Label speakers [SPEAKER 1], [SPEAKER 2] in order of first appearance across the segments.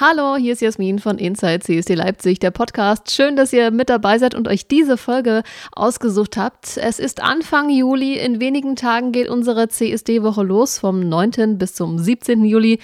[SPEAKER 1] Hallo, hier ist Jasmin von Inside CSD Leipzig, der Podcast. Schön, dass ihr mit dabei seid und euch diese Folge ausgesucht habt. Es ist Anfang Juli. In wenigen Tagen geht unsere CSD-Woche los, vom 9. bis zum 17. Juli.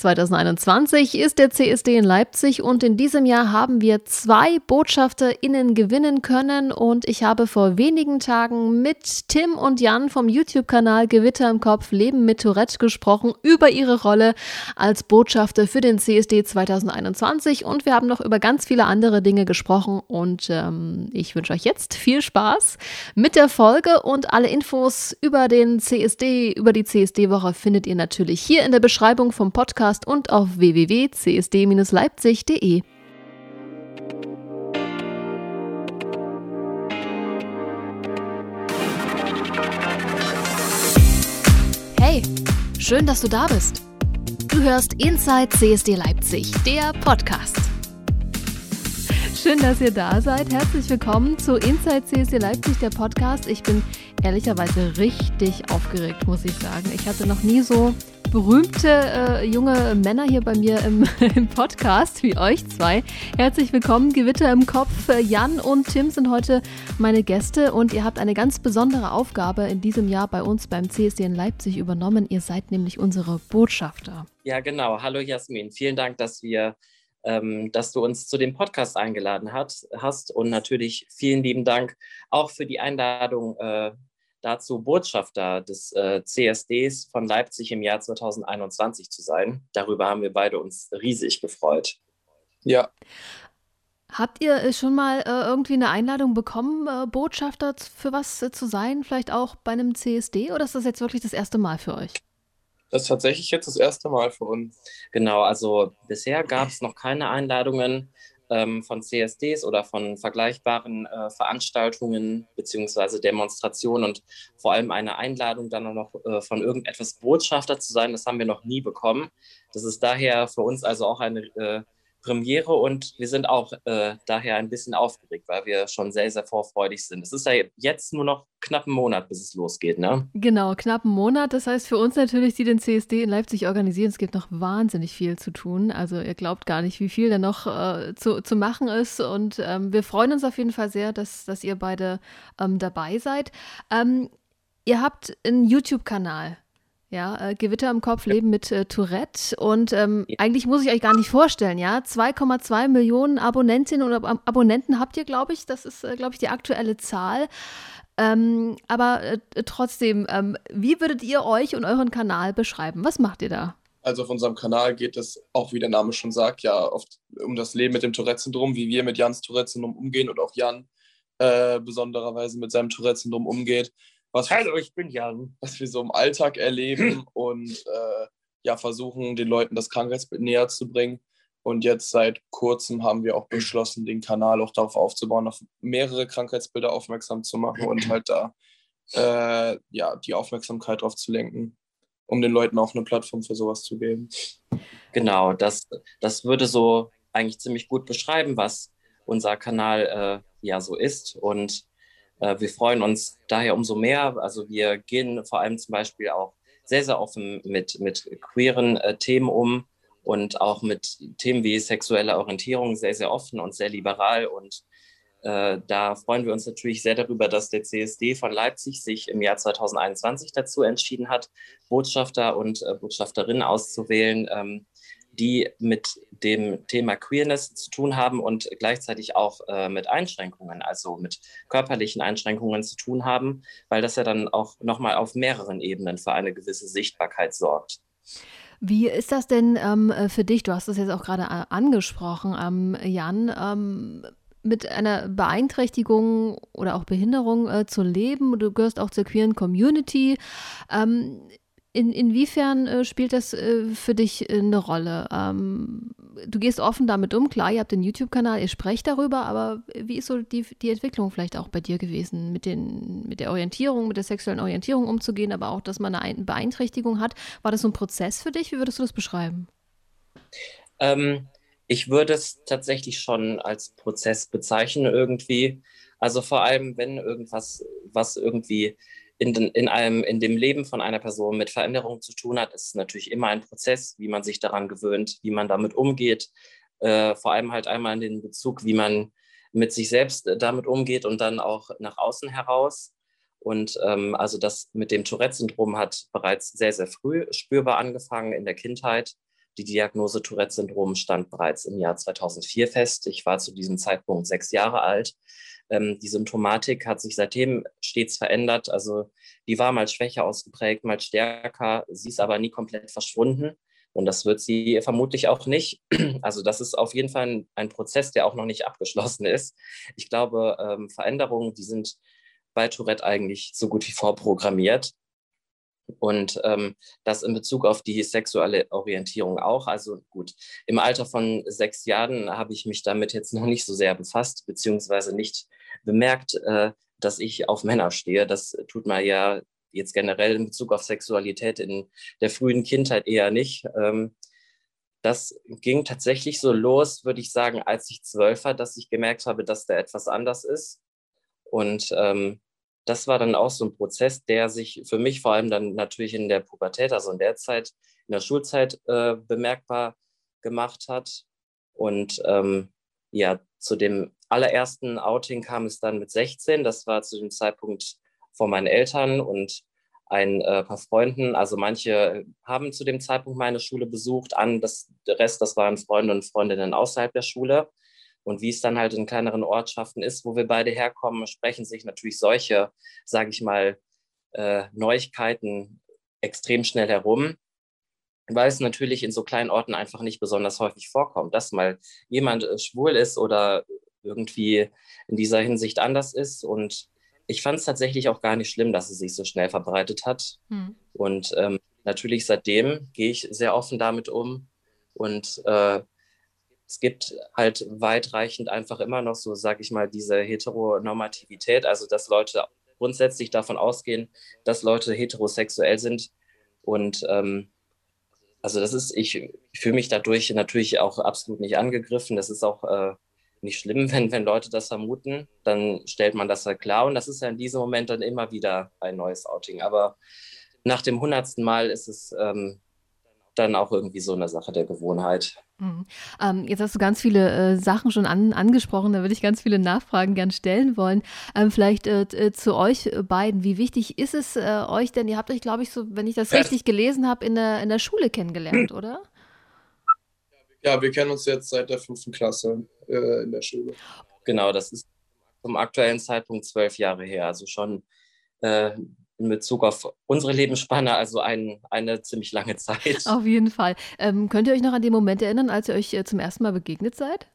[SPEAKER 1] 2021 ist der CSD in Leipzig und in diesem Jahr haben wir zwei BotschafterInnen gewinnen können. Und ich habe vor wenigen Tagen mit Tim und Jan vom YouTube-Kanal Gewitter im Kopf Leben mit Tourette gesprochen über ihre Rolle als Botschafter für den CSD 2021 und wir haben noch über ganz viele andere Dinge gesprochen. Und ähm, ich wünsche euch jetzt viel Spaß mit der Folge. Und alle Infos über den CSD, über die CSD-Woche findet ihr natürlich hier in der Beschreibung vom Podcast Podcast und auf www.csd-leipzig.de. Hey, schön, dass du da bist. Du hörst Inside CSD Leipzig, der Podcast. Schön, dass ihr da seid. Herzlich willkommen zu Inside CSD Leipzig, der Podcast. Ich bin ehrlicherweise richtig aufgeregt, muss ich sagen. Ich hatte noch nie so berühmte äh, junge Männer hier bei mir im, im, Podcast, wie euch zwei. Herzlich willkommen, Gewitter im Kopf. Jan und Tim sind heute meine Gäste und ihr habt eine ganz besondere Aufgabe in diesem Jahr bei uns beim CSD in Leipzig übernommen. Ihr seid nämlich unsere Botschafter.
[SPEAKER 2] Ja, genau. Hallo Jasmin. Vielen Dank, dass wir ähm, dass du uns zu dem Podcast eingeladen hat, hast und natürlich vielen lieben Dank auch für die Einladung äh, dazu, Botschafter des äh, CSDs von Leipzig im Jahr 2021 zu sein. Darüber haben wir beide uns riesig gefreut.
[SPEAKER 1] Ja. Habt ihr äh, schon mal äh, irgendwie eine Einladung bekommen, äh, Botschafter für was äh, zu sein? Vielleicht auch bei einem CSD oder ist das jetzt wirklich das erste Mal für euch?
[SPEAKER 3] Das ist tatsächlich jetzt das erste Mal für uns.
[SPEAKER 2] Genau, also bisher gab es noch keine Einladungen von CSDs oder von vergleichbaren äh, Veranstaltungen beziehungsweise Demonstrationen und vor allem eine Einladung dann auch noch äh, von irgendetwas Botschafter zu sein, das haben wir noch nie bekommen. Das ist daher für uns also auch eine äh, Premiere und wir sind auch äh, daher ein bisschen aufgeregt, weil wir schon sehr, sehr vorfreudig sind. Es ist ja jetzt nur noch knapp einen Monat, bis es losgeht, ne?
[SPEAKER 1] Genau, knapp einen Monat. Das heißt für uns natürlich, die den CSD in Leipzig organisieren, es gibt noch wahnsinnig viel zu tun. Also ihr glaubt gar nicht, wie viel da noch äh, zu, zu machen ist. Und ähm, wir freuen uns auf jeden Fall sehr, dass, dass ihr beide ähm, dabei seid. Ähm, ihr habt einen YouTube-Kanal. Ja, äh, Gewitter im Kopf, Leben mit äh, Tourette. Und ähm, ja. eigentlich muss ich euch gar nicht vorstellen, ja. 2,2 Millionen Abonnentinnen oder Ab Abonnenten habt ihr, glaube ich. Das ist, äh, glaube ich, die aktuelle Zahl. Ähm, aber äh, trotzdem, ähm, wie würdet ihr euch und euren Kanal beschreiben? Was macht ihr da?
[SPEAKER 3] Also auf unserem Kanal geht es auch, wie der Name schon sagt, ja oft um das Leben mit dem Tourette-Syndrom, wie wir mit Jans Tourette-Syndrom umgehen und auch Jan äh, besondererweise mit seinem Tourette-Syndrom umgeht was
[SPEAKER 2] Hallo, ich bin Jan.
[SPEAKER 3] Was wir so im Alltag erleben und äh, ja, versuchen, den Leuten das Krankheitsbild näher zu bringen. Und jetzt seit kurzem haben wir auch beschlossen, den Kanal auch darauf aufzubauen, auf mehrere Krankheitsbilder aufmerksam zu machen und halt da äh, ja, die Aufmerksamkeit drauf zu lenken, um den Leuten auch eine Plattform für sowas zu geben.
[SPEAKER 2] Genau, das, das würde so eigentlich ziemlich gut beschreiben, was unser Kanal äh, ja so ist. Und wir freuen uns daher umso mehr. Also wir gehen vor allem zum Beispiel auch sehr, sehr offen mit, mit queeren äh, Themen um und auch mit Themen wie sexuelle Orientierung sehr, sehr offen und sehr liberal. Und äh, da freuen wir uns natürlich sehr darüber, dass der CSD von Leipzig sich im Jahr 2021 dazu entschieden hat, Botschafter und äh, Botschafterinnen auszuwählen, ähm, die mit dem Thema Queerness zu tun haben und gleichzeitig auch äh, mit Einschränkungen, also mit körperlichen Einschränkungen zu tun haben, weil das ja dann auch nochmal auf mehreren Ebenen für eine gewisse Sichtbarkeit sorgt.
[SPEAKER 1] Wie ist das denn ähm, für dich? Du hast es jetzt auch gerade äh, angesprochen, ähm, Jan. Ähm, mit einer Beeinträchtigung oder auch Behinderung äh, zu leben. Du gehörst auch zur queeren Community. Ähm, in, inwiefern äh, spielt das äh, für dich äh, eine Rolle? Ähm, du gehst offen damit um, klar, ihr habt den YouTube-Kanal, ihr sprecht darüber, aber wie ist so die, die Entwicklung vielleicht auch bei dir gewesen, mit, den, mit der Orientierung, mit der sexuellen Orientierung umzugehen, aber auch, dass man eine Beeinträchtigung hat? War das so ein Prozess für dich? Wie würdest du das beschreiben?
[SPEAKER 2] Ähm, ich würde es tatsächlich schon als Prozess bezeichnen irgendwie. Also vor allem, wenn irgendwas, was irgendwie in, in, einem, in dem Leben von einer Person mit Veränderungen zu tun hat, ist es natürlich immer ein Prozess, wie man sich daran gewöhnt, wie man damit umgeht. Äh, vor allem halt einmal in den Bezug, wie man mit sich selbst äh, damit umgeht und dann auch nach außen heraus. Und ähm, also das mit dem Tourette-Syndrom hat bereits sehr, sehr früh spürbar angefangen in der Kindheit. Die Diagnose Tourette-Syndrom stand bereits im Jahr 2004 fest. Ich war zu diesem Zeitpunkt sechs Jahre alt. Ähm, die Symptomatik hat sich seitdem stets verändert. Also die war mal schwächer ausgeprägt, mal stärker. Sie ist aber nie komplett verschwunden. Und das wird sie vermutlich auch nicht. Also das ist auf jeden Fall ein, ein Prozess, der auch noch nicht abgeschlossen ist. Ich glaube, ähm, Veränderungen, die sind bei Tourette eigentlich so gut wie vorprogrammiert. Und ähm, das in Bezug auf die sexuelle Orientierung auch. Also gut, im Alter von sechs Jahren habe ich mich damit jetzt noch nicht so sehr befasst, beziehungsweise nicht bemerkt, äh, dass ich auf Männer stehe. Das tut man ja jetzt generell in Bezug auf Sexualität in der frühen Kindheit eher nicht. Ähm, das ging tatsächlich so los, würde ich sagen, als ich zwölf war, dass ich gemerkt habe, dass da etwas anders ist. Und ähm, das war dann auch so ein Prozess, der sich für mich vor allem dann natürlich in der Pubertät, also in der Zeit, in der Schulzeit äh, bemerkbar gemacht hat. Und ähm, ja, zu dem allerersten Outing kam es dann mit 16. Das war zu dem Zeitpunkt von meinen Eltern und ein äh, paar Freunden. Also manche haben zu dem Zeitpunkt meine Schule besucht, an das, der Rest, das waren Freunde und Freundinnen außerhalb der Schule. Und wie es dann halt in kleineren Ortschaften ist, wo wir beide herkommen, sprechen sich natürlich solche, sage ich mal, äh, Neuigkeiten extrem schnell herum, weil es natürlich in so kleinen Orten einfach nicht besonders häufig vorkommt, dass mal jemand äh, schwul ist oder irgendwie in dieser Hinsicht anders ist. Und ich fand es tatsächlich auch gar nicht schlimm, dass es sich so schnell verbreitet hat. Hm. Und ähm, natürlich seitdem gehe ich sehr offen damit um. Und äh, es gibt halt weitreichend einfach immer noch so, sag ich mal, diese Heteronormativität, also dass Leute grundsätzlich davon ausgehen, dass Leute heterosexuell sind. Und ähm, also das ist, ich, ich fühle mich dadurch natürlich auch absolut nicht angegriffen. Das ist auch äh, nicht schlimm, wenn, wenn Leute das vermuten, dann stellt man das halt klar. Und das ist ja in diesem Moment dann immer wieder ein neues Outing. Aber nach dem hundertsten Mal ist es ähm, dann auch irgendwie so eine Sache der Gewohnheit.
[SPEAKER 1] Mhm. Ähm, jetzt hast du ganz viele äh, Sachen schon an, angesprochen, da würde ich ganz viele Nachfragen gern stellen wollen. Ähm, vielleicht äh, äh zu euch beiden. Wie wichtig ist es äh, euch denn? Ihr habt euch, glaube ich, so, wenn ich das richtig gelesen habe, in der, in der Schule kennengelernt, oder?
[SPEAKER 3] Ja, wir kennen uns jetzt seit der fünften Klasse äh, in der Schule.
[SPEAKER 2] Genau, das ist zum aktuellen Zeitpunkt zwölf Jahre her, also schon äh, in Bezug auf unsere Lebensspanne, also ein, eine ziemlich lange Zeit.
[SPEAKER 1] Auf jeden Fall. Ähm, könnt ihr euch noch an den Moment erinnern, als ihr euch äh, zum ersten Mal begegnet seid?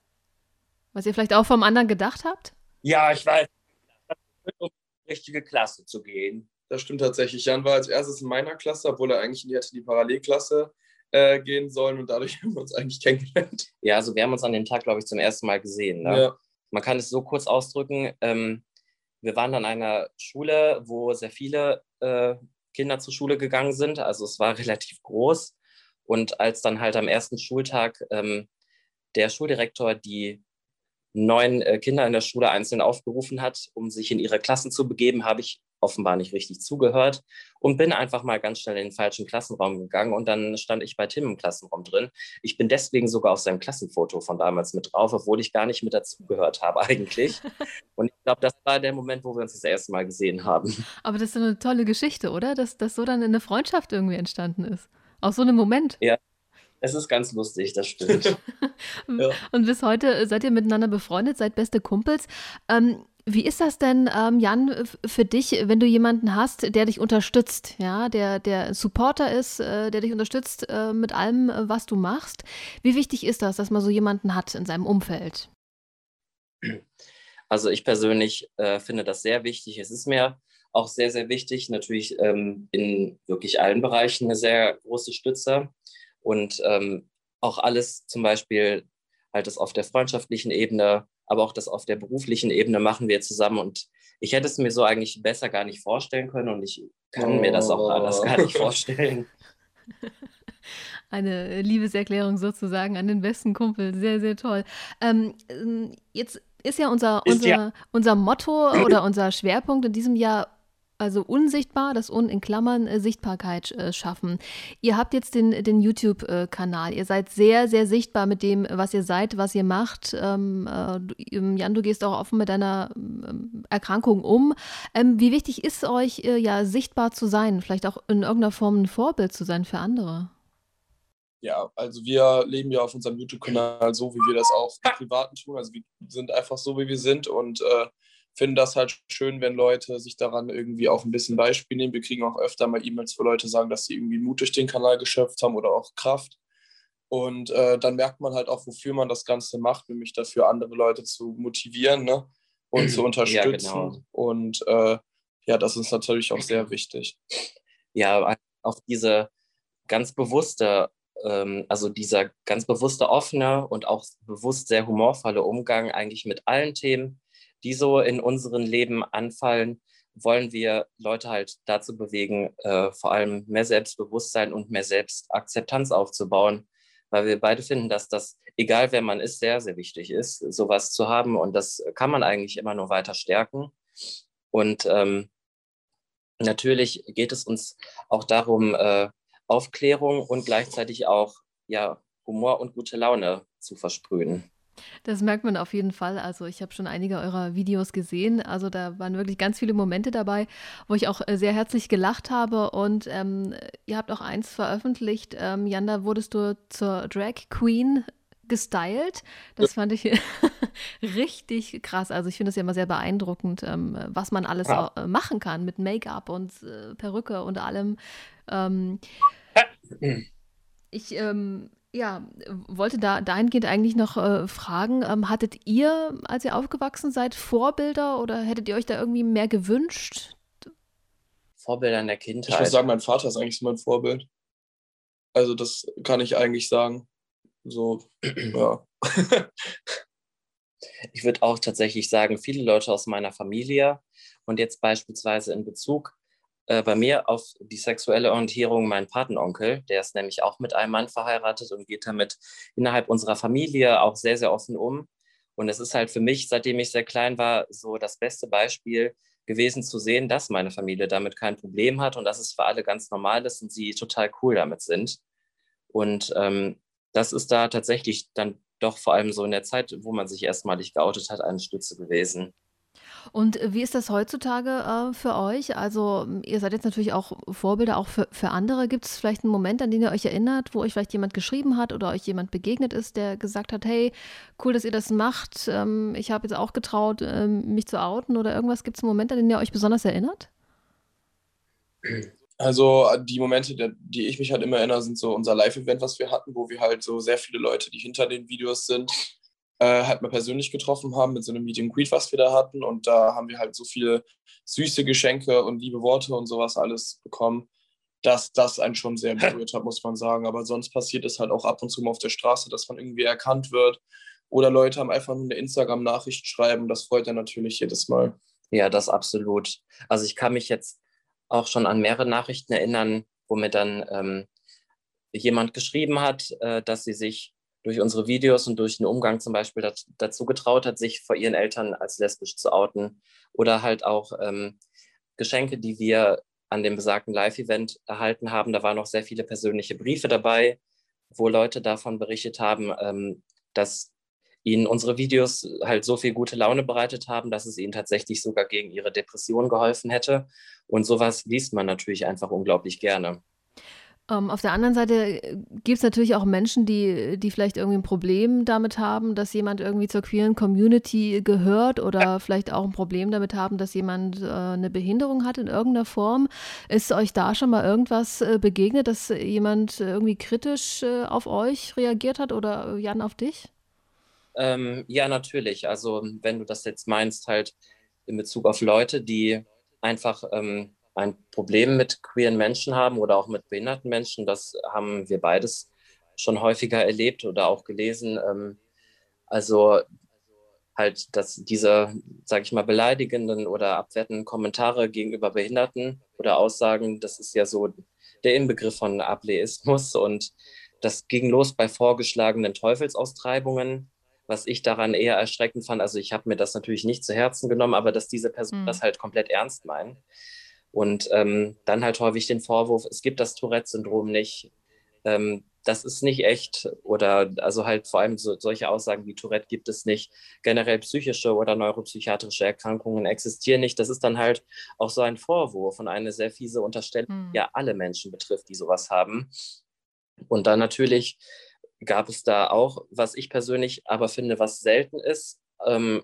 [SPEAKER 1] Was ihr vielleicht auch vom anderen gedacht habt?
[SPEAKER 2] Ja, ich weiß, um die richtige Klasse zu gehen.
[SPEAKER 3] Das stimmt tatsächlich. Jan war als erstes in meiner Klasse, obwohl er eigentlich in die, hätte die Parallelklasse äh, gehen sollen und dadurch haben wir uns eigentlich kennengelernt.
[SPEAKER 2] Ja, also wir haben uns an dem Tag, glaube ich, zum ersten Mal gesehen. Ne? Ja. Man kann es so kurz ausdrücken. Ähm, wir waren an einer Schule, wo sehr viele äh, Kinder zur Schule gegangen sind. Also es war relativ groß. Und als dann halt am ersten Schultag ähm, der Schuldirektor die neun äh, Kinder in der Schule einzeln aufgerufen hat, um sich in ihre Klassen zu begeben, habe ich offenbar nicht richtig zugehört und bin einfach mal ganz schnell in den falschen Klassenraum gegangen und dann stand ich bei Tim im Klassenraum drin. Ich bin deswegen sogar auf seinem Klassenfoto von damals mit drauf, obwohl ich gar nicht mit dazugehört habe eigentlich. Und ich glaube, das war der Moment, wo wir uns das erste Mal gesehen haben.
[SPEAKER 1] Aber das ist eine tolle Geschichte, oder? Dass das so dann eine Freundschaft irgendwie entstanden ist. Aus so einem Moment.
[SPEAKER 2] Ja, es ist ganz lustig, das stimmt.
[SPEAKER 1] ja. Und bis heute seid ihr miteinander befreundet, seid beste Kumpels. Ähm, wie ist das denn, ähm, Jan, für dich, wenn du jemanden hast, der dich unterstützt, ja, der, der Supporter ist, äh, der dich unterstützt äh, mit allem, äh, was du machst? Wie wichtig ist das, dass man so jemanden hat in seinem Umfeld?
[SPEAKER 2] Also ich persönlich äh, finde das sehr wichtig. Es ist mir auch sehr, sehr wichtig, natürlich ähm, in wirklich allen Bereichen eine sehr große Stütze und ähm, auch alles zum Beispiel halt das auf der freundschaftlichen Ebene aber auch das auf der beruflichen Ebene machen wir zusammen. Und ich hätte es mir so eigentlich besser gar nicht vorstellen können und ich kann oh. mir das auch anders gar nicht vorstellen.
[SPEAKER 1] Eine Liebeserklärung sozusagen an den besten Kumpel. Sehr, sehr toll. Ähm, jetzt ist ja unser, unser, ja. unser Motto oder unser Schwerpunkt in diesem Jahr also unsichtbar, das Un in Klammern äh, Sichtbarkeit äh, schaffen. Ihr habt jetzt den, den YouTube-Kanal. Ihr seid sehr, sehr sichtbar mit dem, was ihr seid, was ihr macht. Ähm, äh, ähm, Jan, du gehst auch offen mit deiner ähm, Erkrankung um. Ähm, wie wichtig ist euch, äh, ja, sichtbar zu sein? Vielleicht auch in irgendeiner Form ein Vorbild zu sein für andere?
[SPEAKER 3] Ja, also wir leben ja auf unserem YouTube-Kanal so, wie wir das auch im Privaten tun. Also wir sind einfach so, wie wir sind und äh, finden das halt schön, wenn Leute sich daran irgendwie auch ein bisschen Beispiel nehmen. Wir kriegen auch öfter mal E-Mails, wo Leute sagen, dass sie irgendwie Mut durch den Kanal geschöpft haben oder auch Kraft. Und äh, dann merkt man halt auch, wofür man das Ganze macht, nämlich dafür, andere Leute zu motivieren ne? und zu unterstützen. Ja, genau. Und äh, ja, das ist natürlich auch sehr wichtig.
[SPEAKER 2] Ja, auch diese ganz bewusste, ähm, also dieser ganz bewusste, offene und auch bewusst sehr humorvolle Umgang eigentlich mit allen Themen, die so in unserem Leben anfallen, wollen wir Leute halt dazu bewegen, äh, vor allem mehr Selbstbewusstsein und mehr Selbstakzeptanz aufzubauen, weil wir beide finden, dass das, egal wer man ist, sehr, sehr wichtig ist, sowas zu haben und das kann man eigentlich immer nur weiter stärken. Und ähm, natürlich geht es uns auch darum, äh, Aufklärung und gleichzeitig auch ja, Humor und gute Laune zu versprühen.
[SPEAKER 1] Das merkt man auf jeden Fall. Also ich habe schon einige eurer Videos gesehen. Also da waren wirklich ganz viele Momente dabei, wo ich auch äh, sehr herzlich gelacht habe. Und ähm, ihr habt auch eins veröffentlicht. Ähm, Jan, da wurdest du zur Drag Queen gestylt. Das fand ich richtig krass. Also ich finde es ja immer sehr beeindruckend, ähm, was man alles ja. Äh, machen kann mit Make-up und äh, Perücke und allem. Ähm, ich ähm, ja, wollte da dahingehend eigentlich noch äh, fragen, ähm, hattet ihr, als ihr aufgewachsen seid, Vorbilder oder hättet ihr euch da irgendwie mehr gewünscht?
[SPEAKER 2] Vorbilder in der Kindheit.
[SPEAKER 3] Ich würde sagen, mein Vater ist eigentlich so mein Vorbild. Also das kann ich eigentlich sagen. So, ja.
[SPEAKER 2] ich würde auch tatsächlich sagen, viele Leute aus meiner Familie und jetzt beispielsweise in Bezug äh, bei mir auf die sexuelle Orientierung mein Patenonkel. Der ist nämlich auch mit einem Mann verheiratet und geht damit innerhalb unserer Familie auch sehr, sehr offen um. Und es ist halt für mich, seitdem ich sehr klein war, so das beste Beispiel gewesen zu sehen, dass meine Familie damit kein Problem hat und dass es für alle ganz normal ist und sie total cool damit sind. Und ähm, das ist da tatsächlich dann doch vor allem so in der Zeit, wo man sich erstmalig geoutet hat, eine Stütze gewesen.
[SPEAKER 1] Und wie ist das heutzutage äh, für euch? Also ihr seid jetzt natürlich auch Vorbilder auch für, für andere. Gibt es vielleicht einen Moment, an den ihr euch erinnert, wo euch vielleicht jemand geschrieben hat oder euch jemand begegnet ist, der gesagt hat, hey, cool, dass ihr das macht. Ähm, ich habe jetzt auch getraut, ähm, mich zu outen oder irgendwas. Gibt es einen Moment, an den ihr euch besonders erinnert?
[SPEAKER 3] Also die Momente, die ich mich halt immer erinnere, sind so unser Live-Event, was wir hatten, wo wir halt so sehr viele Leute, die hinter den Videos sind, äh, halt mal persönlich getroffen haben mit so einem Meet and Greet, was wir da hatten. Und da haben wir halt so viele süße Geschenke und liebe Worte und sowas alles bekommen, dass das einen schon sehr berührt hat, muss man sagen. Aber sonst passiert es halt auch ab und zu mal auf der Straße, dass man irgendwie erkannt wird. Oder Leute haben einfach nur eine Instagram-Nachricht schreiben. Das freut dann natürlich jedes Mal.
[SPEAKER 2] Ja, das absolut. Also ich kann mich jetzt auch schon an mehrere Nachrichten erinnern, wo mir dann ähm, jemand geschrieben hat, äh, dass sie sich durch unsere Videos und durch den Umgang zum Beispiel dat, dazu getraut hat, sich vor ihren Eltern als lesbisch zu outen. Oder halt auch ähm, Geschenke, die wir an dem besagten Live-Event erhalten haben. Da waren noch sehr viele persönliche Briefe dabei, wo Leute davon berichtet haben, ähm, dass ihnen unsere Videos halt so viel gute Laune bereitet haben, dass es ihnen tatsächlich sogar gegen ihre Depression geholfen hätte. Und sowas liest man natürlich einfach unglaublich gerne.
[SPEAKER 1] Um, ähm, auf der anderen Seite äh, gibt es natürlich auch Menschen, die, die vielleicht irgendwie ein Problem damit haben, dass jemand irgendwie zur queeren Community gehört oder ja. vielleicht auch ein Problem damit haben, dass jemand äh, eine Behinderung hat in irgendeiner Form. Ist euch da schon mal irgendwas äh, begegnet, dass jemand irgendwie kritisch äh, auf euch reagiert hat oder Jan auf dich?
[SPEAKER 2] Ähm, ja, natürlich. Also wenn du das jetzt meinst, halt in Bezug auf Leute, die einfach ähm, ein Problem mit queeren Menschen haben oder auch mit behinderten Menschen. Das haben wir beides schon häufiger erlebt oder auch gelesen. Ähm, also halt, dass diese, sage ich mal, beleidigenden oder abwertenden Kommentare gegenüber Behinderten oder Aussagen, das ist ja so der Inbegriff von Ableismus und das ging los bei vorgeschlagenen Teufelsaustreibungen, was ich daran eher erschreckend fand. Also ich habe mir das natürlich nicht zu Herzen genommen, aber dass diese Personen mhm. das halt komplett ernst meinen. Und ähm, dann halt häufig den Vorwurf, es gibt das Tourette-Syndrom nicht. Ähm, das ist nicht echt oder also halt vor allem so, solche Aussagen wie Tourette gibt es nicht. Generell psychische oder neuropsychiatrische Erkrankungen existieren nicht. Das ist dann halt auch so ein Vorwurf und eine sehr fiese Unterstellung, hm. ja alle Menschen betrifft, die sowas haben. Und dann natürlich gab es da auch, was ich persönlich aber finde, was selten ist, ähm,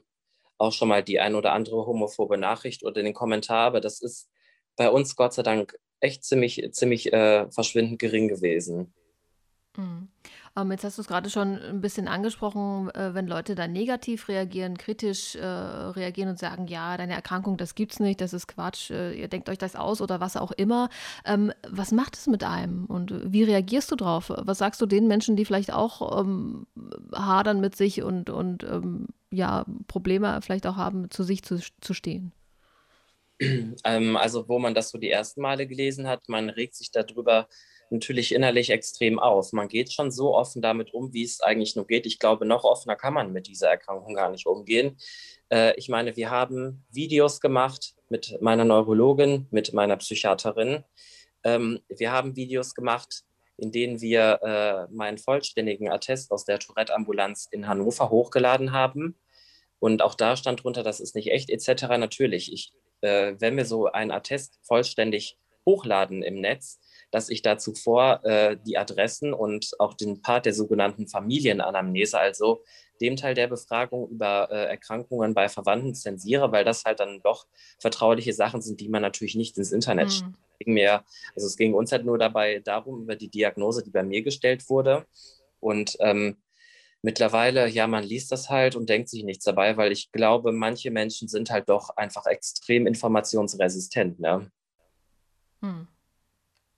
[SPEAKER 2] auch schon mal die ein oder andere homophobe Nachricht oder den Kommentar, aber das ist bei uns Gott sei Dank echt ziemlich, ziemlich äh, verschwindend gering gewesen.
[SPEAKER 1] Mhm. Ähm, jetzt hast du es gerade schon ein bisschen angesprochen, äh, wenn Leute da negativ reagieren, kritisch äh, reagieren und sagen, ja, deine Erkrankung, das gibt's nicht, das ist Quatsch, äh, ihr denkt euch das aus oder was auch immer. Ähm, was macht es mit einem und wie reagierst du drauf? Was sagst du den Menschen, die vielleicht auch ähm, hadern mit sich und, und ähm, ja, Probleme vielleicht auch haben, zu sich zu, zu stehen?
[SPEAKER 2] Ähm, also, wo man das so die ersten Male gelesen hat, man regt sich darüber natürlich innerlich extrem auf. Man geht schon so offen damit um, wie es eigentlich nur geht. Ich glaube, noch offener kann man mit dieser Erkrankung gar nicht umgehen. Äh, ich meine, wir haben Videos gemacht mit meiner Neurologin, mit meiner Psychiaterin. Ähm, wir haben Videos gemacht, in denen wir äh, meinen vollständigen Attest aus der Tourette-Ambulanz in Hannover hochgeladen haben. Und auch da stand drunter, das ist nicht echt, etc. Natürlich, ich, äh, wenn wir so einen Attest vollständig hochladen im Netz, dass ich da zuvor äh, die Adressen und auch den Part der sogenannten Familienanamnese, also dem Teil der Befragung über äh, Erkrankungen bei Verwandten zensiere, weil das halt dann doch vertrauliche Sachen sind, die man natürlich nicht ins Internet mhm. Mehr, also es ging uns halt nur dabei darum, über die Diagnose, die bei mir gestellt wurde. Und ähm, mittlerweile, ja, man liest das halt und denkt sich nichts dabei, weil ich glaube, manche Menschen sind halt doch einfach extrem informationsresistent. Ne?
[SPEAKER 1] Hm.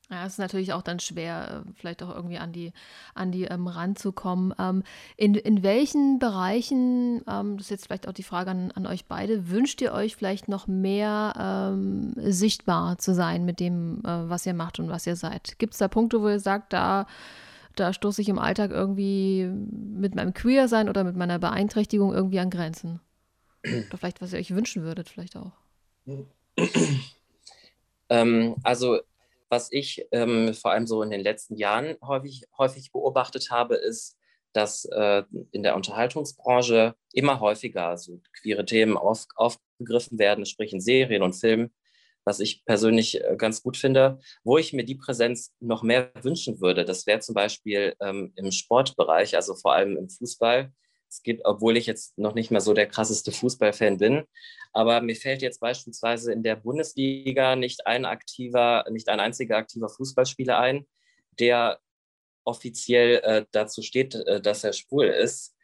[SPEAKER 1] Ja, es ist natürlich auch dann schwer, äh, vielleicht auch irgendwie an die, an die ähm, ranzukommen. Ähm, in, in welchen Bereichen, ähm, das ist jetzt vielleicht auch die Frage an, an euch beide, wünscht ihr euch vielleicht noch mehr ähm, sichtbar zu sein mit dem, äh, was ihr macht und was ihr seid? Gibt es da Punkte, wo ihr sagt, da, da stoße ich im Alltag irgendwie mit meinem Queer-Sein oder mit meiner Beeinträchtigung irgendwie an Grenzen? Oder vielleicht, was ihr euch wünschen würdet, vielleicht auch?
[SPEAKER 2] Ähm, also was ich ähm, vor allem so in den letzten Jahren häufig, häufig beobachtet habe, ist, dass äh, in der Unterhaltungsbranche immer häufiger so queere Themen auf, aufgegriffen werden, sprich in Serien und Filmen, was ich persönlich äh, ganz gut finde. Wo ich mir die Präsenz noch mehr wünschen würde, das wäre zum Beispiel ähm, im Sportbereich, also vor allem im Fußball. Es gibt, obwohl ich jetzt noch nicht mehr so der krasseste Fußballfan bin, aber mir fällt jetzt beispielsweise in der Bundesliga nicht ein aktiver, nicht ein einziger aktiver Fußballspieler ein, der offiziell äh, dazu steht, äh, dass er schwul ist.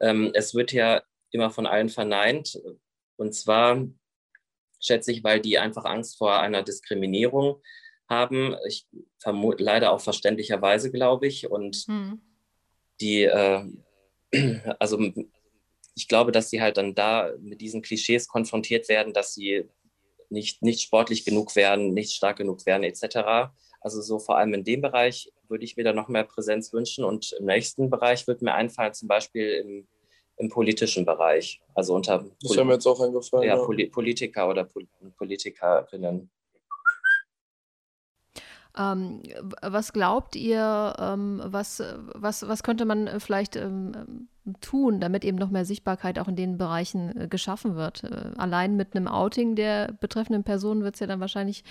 [SPEAKER 2] Ähm, es wird ja immer von allen verneint. Und zwar schätze ich, weil die einfach Angst vor einer Diskriminierung haben. Ich vermute leider auch verständlicherweise, glaube ich. Und hm. die, äh, also ich glaube, dass sie halt dann da mit diesen Klischees konfrontiert werden, dass sie nicht, nicht sportlich genug werden, nicht stark genug werden, etc. Also so vor allem in dem Bereich würde ich mir da noch mehr Präsenz wünschen. Und im nächsten Bereich würde mir einfallen, zum Beispiel im, im politischen Bereich. Also unter
[SPEAKER 3] das Pol mir jetzt auch eingefallen,
[SPEAKER 2] ja, ja. Poli Politiker oder Pol Politikerinnen.
[SPEAKER 1] Ähm, was glaubt ihr, ähm, was, was, was könnte man vielleicht ähm, tun, damit eben noch mehr Sichtbarkeit auch in den Bereichen äh, geschaffen wird? Äh, allein mit einem Outing der betreffenden Person wird es ja dann wahrscheinlich,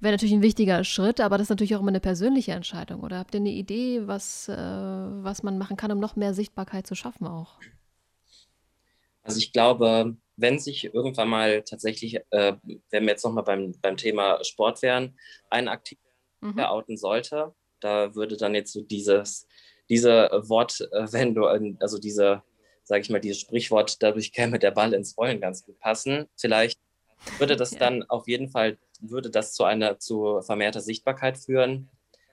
[SPEAKER 1] wäre natürlich ein wichtiger Schritt, aber das ist natürlich auch immer eine persönliche Entscheidung. Oder habt ihr eine Idee, was, äh, was man machen kann, um noch mehr Sichtbarkeit zu schaffen auch?
[SPEAKER 2] Also ich glaube, wenn sich irgendwann mal tatsächlich, äh, wenn wir jetzt nochmal beim, beim Thema Sport wären, ein aktiver mhm. outen sollte, da würde dann jetzt so dieses, diese Wortwendung, also diese, sage ich mal, dieses Sprichwort, dadurch käme der Ball ins Rollen ganz gut passen. Vielleicht würde das ja. dann auf jeden Fall, würde das zu einer, zu vermehrter Sichtbarkeit führen.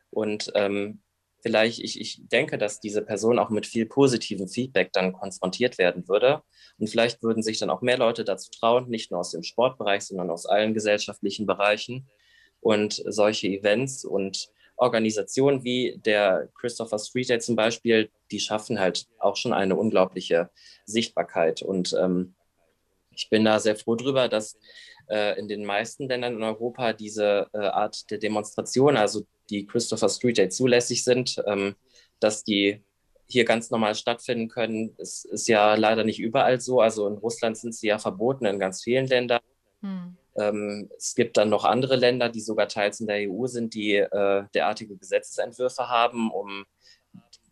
[SPEAKER 2] Und ähm, vielleicht, ich, ich denke, dass diese Person auch mit viel positivem Feedback dann konfrontiert werden würde. Und vielleicht würden sich dann auch mehr Leute dazu trauen, nicht nur aus dem Sportbereich, sondern aus allen gesellschaftlichen Bereichen, und solche Events und Organisationen wie der Christopher Street Day zum Beispiel, die schaffen halt auch schon eine unglaubliche Sichtbarkeit. Und ähm, ich bin da sehr froh drüber, dass äh, in den meisten Ländern in Europa diese äh, Art der Demonstration, also die Christopher Street Day zulässig sind, ähm, dass die hier ganz normal stattfinden können. Es ist ja leider nicht überall so. Also in Russland sind sie ja verboten, in ganz vielen Ländern. Hm. Ähm, es gibt dann noch andere Länder, die sogar teils in der EU sind, die äh, derartige Gesetzesentwürfe haben, um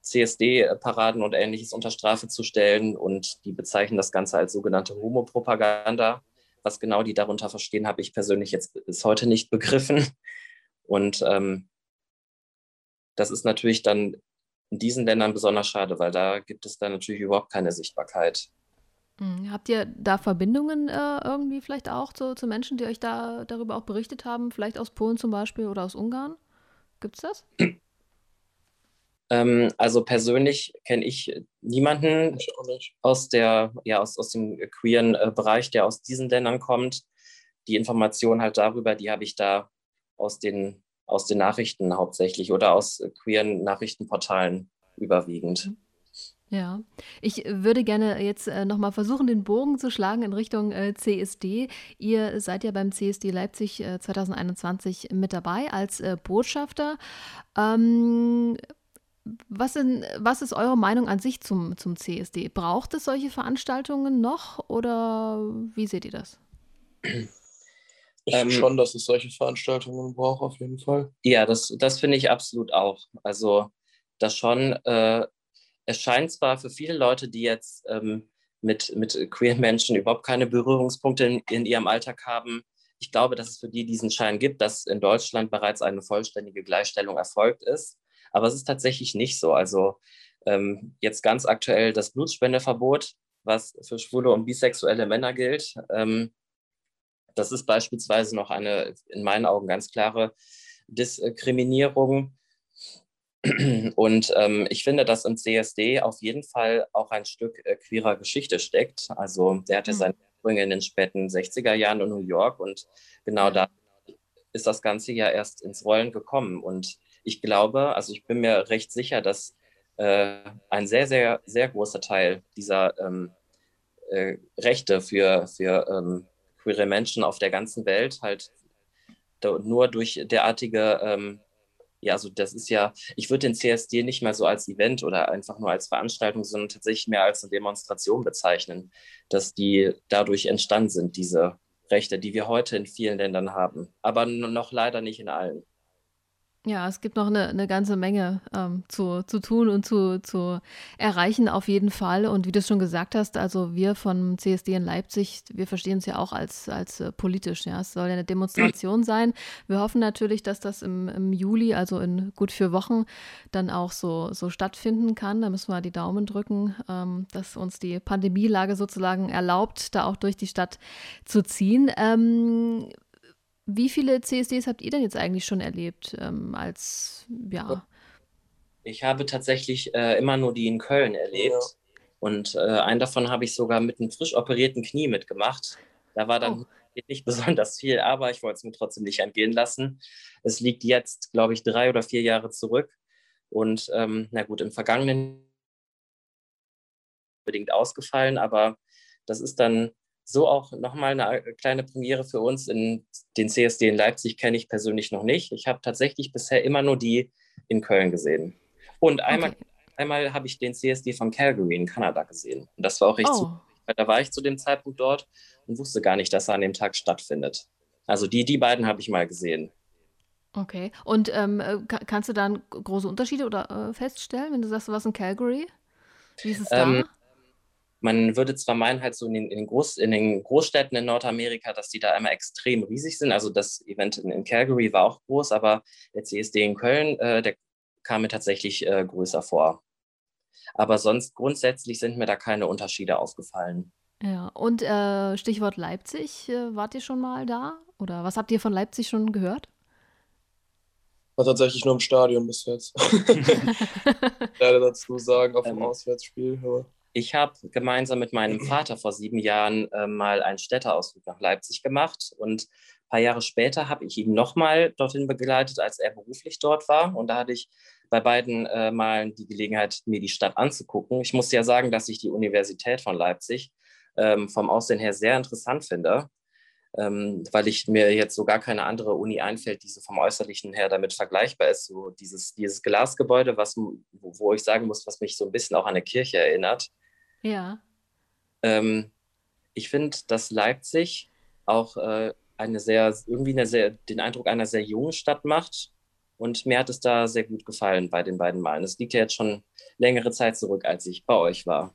[SPEAKER 2] CSD-Paraden und ähnliches unter Strafe zu stellen. Und die bezeichnen das Ganze als sogenannte Homopropaganda. Was genau die darunter verstehen, habe ich persönlich jetzt bis heute nicht begriffen. Und ähm, das ist natürlich dann in diesen Ländern besonders schade, weil da gibt es dann natürlich überhaupt keine Sichtbarkeit.
[SPEAKER 1] Hm, habt ihr da Verbindungen äh, irgendwie vielleicht auch zu, zu, Menschen, die euch da darüber auch berichtet haben? Vielleicht aus Polen zum Beispiel oder aus Ungarn? Gibt es das?
[SPEAKER 2] Ähm, also persönlich kenne ich niemanden ich aus, der, ja, aus, aus dem queeren äh, Bereich, der aus diesen Ländern kommt. Die Informationen halt darüber, die habe ich da aus den, aus den Nachrichten hauptsächlich oder aus queeren Nachrichtenportalen überwiegend. Mhm.
[SPEAKER 1] Ja, ich würde gerne jetzt äh, nochmal versuchen, den Bogen zu schlagen in Richtung äh, CSD. Ihr seid ja beim CSD Leipzig äh, 2021 mit dabei als äh, Botschafter. Ähm, was, in, was, ist eure Meinung an sich zum, zum CSD? Braucht es solche Veranstaltungen noch oder wie seht ihr das?
[SPEAKER 3] Ich ähm, schon, dass es solche Veranstaltungen braucht, auf jeden Fall.
[SPEAKER 2] Ja, das, das finde ich absolut auch. Also, das schon, äh, es scheint zwar für viele Leute, die jetzt ähm, mit, mit queeren Menschen überhaupt keine Berührungspunkte in, in ihrem Alltag haben, ich glaube, dass es für die diesen Schein gibt, dass in Deutschland bereits eine vollständige Gleichstellung erfolgt ist. Aber es ist tatsächlich nicht so. Also ähm, jetzt ganz aktuell das Blutspendeverbot, was für schwule und bisexuelle Männer gilt. Ähm, das ist beispielsweise noch eine in meinen Augen ganz klare Diskriminierung. Und ähm, ich finde, dass im CSD auf jeden Fall auch ein Stück äh, queerer Geschichte steckt. Also der hatte mhm. seine Ursprünge in den späten 60er Jahren in New York und genau da ist das Ganze ja erst ins Rollen gekommen. Und ich glaube, also ich bin mir recht sicher, dass äh, ein sehr, sehr, sehr großer Teil dieser ähm, äh, Rechte für, für ähm, queere Menschen auf der ganzen Welt halt nur durch derartige, ähm, ja, also das ist ja, ich würde den CSD nicht mal so als Event oder einfach nur als Veranstaltung, sondern tatsächlich mehr als eine Demonstration bezeichnen, dass die dadurch entstanden sind, diese Rechte, die wir heute in vielen Ländern haben, aber noch leider nicht in allen.
[SPEAKER 1] Ja, es gibt noch eine, eine ganze Menge ähm, zu, zu tun und zu, zu erreichen, auf jeden Fall. Und wie du es schon gesagt hast, also wir vom CSD in Leipzig, wir verstehen es ja auch als, als äh, politisch. Ja, es soll ja eine Demonstration sein. Wir hoffen natürlich, dass das im, im Juli, also in gut vier Wochen, dann auch so, so stattfinden kann. Da müssen wir die Daumen drücken, ähm, dass uns die Pandemielage sozusagen erlaubt, da auch durch die Stadt zu ziehen. Ähm, wie viele CSDs habt ihr denn jetzt eigentlich schon erlebt ähm, als, ja?
[SPEAKER 2] Ich habe tatsächlich äh, immer nur die in Köln erlebt. Ja. Und äh, einen davon habe ich sogar mit einem frisch operierten Knie mitgemacht. Da war dann oh. nicht besonders viel, aber ich wollte es mir trotzdem nicht entgehen lassen. Es liegt jetzt, glaube ich, drei oder vier Jahre zurück. Und ähm, na gut, im vergangenen unbedingt ausgefallen, aber das ist dann so auch nochmal eine äh, kleine Premiere für uns. In den CSD in Leipzig kenne ich persönlich noch nicht. Ich habe tatsächlich bisher immer nur die in Köln gesehen. Und einmal, okay. einmal habe ich den CSD von Calgary in Kanada gesehen. Und das war auch richtig oh. weil da war ich zu dem Zeitpunkt dort und wusste gar nicht, dass er an dem Tag stattfindet. Also die, die beiden habe ich mal gesehen.
[SPEAKER 1] Okay. Und ähm, äh, kannst du dann große Unterschiede oder äh, feststellen, wenn du sagst, du warst in Calgary? Wie ist es ähm, da?
[SPEAKER 2] Man würde zwar meinen, halt so in den, in den, Groß, in den Großstädten in Nordamerika, dass die da einmal extrem riesig sind. Also das Event in, in Calgary war auch groß, aber der CSD in Köln, äh, der kam mir tatsächlich äh, größer vor. Aber sonst grundsätzlich sind mir da keine Unterschiede aufgefallen.
[SPEAKER 1] Ja, und äh, Stichwort Leipzig, äh, wart ihr schon mal da? Oder was habt ihr von Leipzig schon gehört?
[SPEAKER 3] War tatsächlich nur im Stadion bis jetzt. Leider dazu sagen, auf dem ähm, Auswärtsspiel. Aber
[SPEAKER 2] ich habe gemeinsam mit meinem Vater vor sieben Jahren äh, mal einen Städteausflug nach Leipzig gemacht und ein paar Jahre später habe ich ihn nochmal dorthin begleitet, als er beruflich dort war. Und da hatte ich bei beiden äh, Malen die Gelegenheit, mir die Stadt anzugucken. Ich muss ja sagen, dass ich die Universität von Leipzig ähm, vom Aussehen her sehr interessant finde, ähm, weil ich mir jetzt so gar keine andere Uni einfällt, die so vom Äußerlichen her damit vergleichbar ist. So dieses, dieses Glasgebäude, was, wo, wo ich sagen muss, was mich so ein bisschen auch an eine Kirche erinnert.
[SPEAKER 1] Ja.
[SPEAKER 2] Ähm, ich finde, dass Leipzig auch äh, eine sehr, irgendwie eine sehr, den Eindruck einer sehr jungen Stadt macht. Und mir hat es da sehr gut gefallen bei den beiden Malen. Es liegt ja jetzt schon längere Zeit zurück, als ich bei euch war.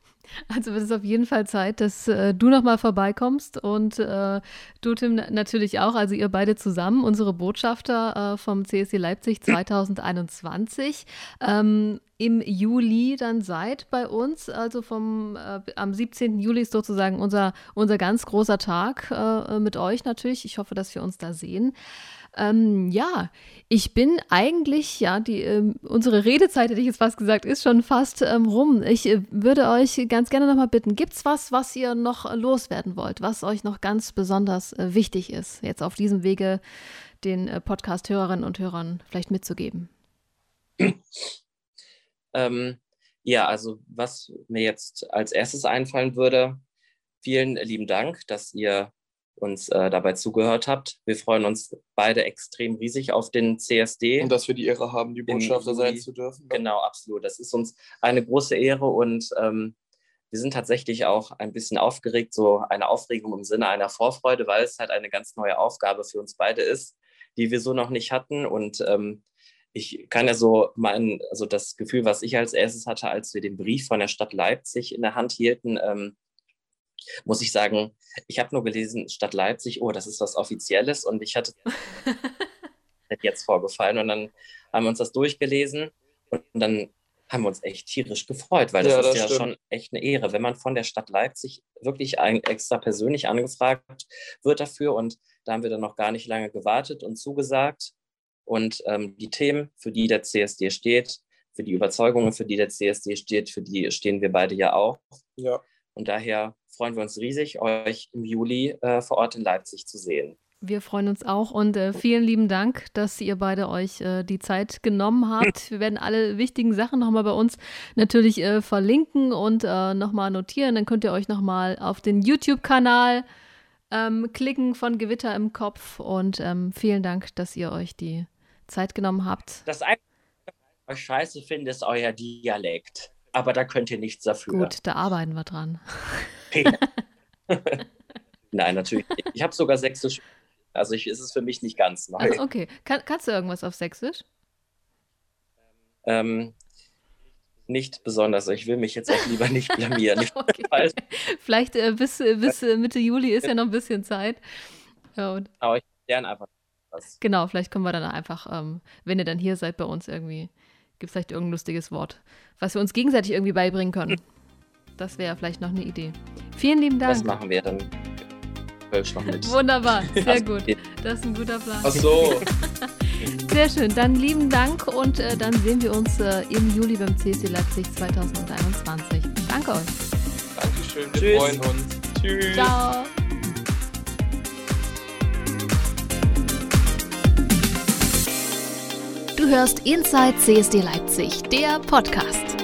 [SPEAKER 1] Also wird es auf jeden Fall Zeit, dass äh, du nochmal vorbeikommst und äh, du, Tim, natürlich auch. Also ihr beide zusammen, unsere Botschafter äh, vom CSD Leipzig 2021. Ähm, im Juli dann seid bei uns. Also vom äh, am 17. Juli ist sozusagen unser, unser ganz großer Tag äh, mit euch natürlich. Ich hoffe, dass wir uns da sehen. Ähm, ja, ich bin eigentlich, ja, die, ähm, unsere Redezeit, hätte ich jetzt fast gesagt, ist schon fast ähm, rum. Ich äh, würde euch ganz gerne nochmal bitten, gibt es was, was ihr noch loswerden wollt, was euch noch ganz besonders äh, wichtig ist, jetzt auf diesem Wege den äh, Podcast-Hörerinnen und Hörern vielleicht mitzugeben?
[SPEAKER 2] Ähm, ja, also was mir jetzt als erstes einfallen würde, vielen lieben Dank, dass ihr uns äh, dabei zugehört habt. Wir freuen uns beide extrem riesig auf den CSD.
[SPEAKER 3] Und dass wir die Ehre haben, die Botschafter sein zu dürfen.
[SPEAKER 2] Ne? Genau, absolut. Das ist uns eine große Ehre und ähm, wir sind tatsächlich auch ein bisschen aufgeregt, so eine Aufregung im Sinne einer Vorfreude, weil es halt eine ganz neue Aufgabe für uns beide ist, die wir so noch nicht hatten. Und ähm, ich kann ja so mein, also das Gefühl, was ich als erstes hatte, als wir den Brief von der Stadt Leipzig in der Hand hielten, ähm, muss ich sagen, ich habe nur gelesen, Stadt Leipzig, oh, das ist was Offizielles und ich hatte jetzt vorgefallen und dann haben wir uns das durchgelesen und dann haben wir uns echt tierisch gefreut, weil das, ja, das ist ja stimmt. schon echt eine Ehre, wenn man von der Stadt Leipzig wirklich ein, extra persönlich angefragt wird dafür und da haben wir dann noch gar nicht lange gewartet und zugesagt und ähm, die Themen, für die der CSD steht, für die Überzeugungen, für die der CSD steht, für die stehen wir beide ja auch.
[SPEAKER 3] Ja.
[SPEAKER 2] Und daher freuen wir uns riesig, euch im Juli äh, vor Ort in Leipzig zu sehen.
[SPEAKER 1] Wir freuen uns auch und äh, vielen lieben Dank, dass ihr beide euch äh, die Zeit genommen habt. Wir werden alle wichtigen Sachen nochmal bei uns natürlich äh, verlinken und äh, nochmal notieren. Dann könnt ihr euch nochmal auf den YouTube-Kanal ähm, klicken von Gewitter im Kopf und ähm, vielen Dank, dass ihr euch die Zeit genommen habt.
[SPEAKER 2] Das Einzige, was ich scheiße finde, ist euer Dialekt aber da könnt ihr nichts dafür.
[SPEAKER 1] Gut, da arbeiten wir dran.
[SPEAKER 2] Nein, natürlich nicht. Ich habe sogar Sächsisch. Also ich, ist es für mich nicht ganz neu. Also
[SPEAKER 1] okay. Kann, kannst du irgendwas auf Sächsisch?
[SPEAKER 2] Ähm, nicht besonders. Ich will mich jetzt auch lieber nicht blamieren.
[SPEAKER 1] okay. Vielleicht äh, bis, bis äh, Mitte Juli ist ja noch ein bisschen Zeit.
[SPEAKER 2] Ja, Aber ich lerne einfach
[SPEAKER 1] was. Genau, vielleicht können wir dann einfach, ähm, wenn ihr dann hier seid, bei uns irgendwie Gibt es vielleicht irgendein lustiges Wort, was wir uns gegenseitig irgendwie beibringen können? Das wäre vielleicht noch eine Idee. Vielen lieben Dank.
[SPEAKER 2] Das machen wir dann.
[SPEAKER 1] Noch mit. Wunderbar, sehr gut. Das ist ein guter Plan.
[SPEAKER 3] Ach so.
[SPEAKER 1] Sehr schön. Dann lieben Dank und äh, dann sehen wir uns äh, im Juli beim CSC Leipzig 2021. Danke euch.
[SPEAKER 3] Dankeschön. Wir Tschüss. freuen uns.
[SPEAKER 1] Tschüss. Ciao.
[SPEAKER 4] Hörst Inside CSD Leipzig, der Podcast.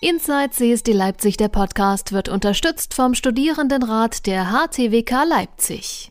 [SPEAKER 4] Inside CSD Leipzig, der Podcast, wird unterstützt vom Studierendenrat der HTWK Leipzig.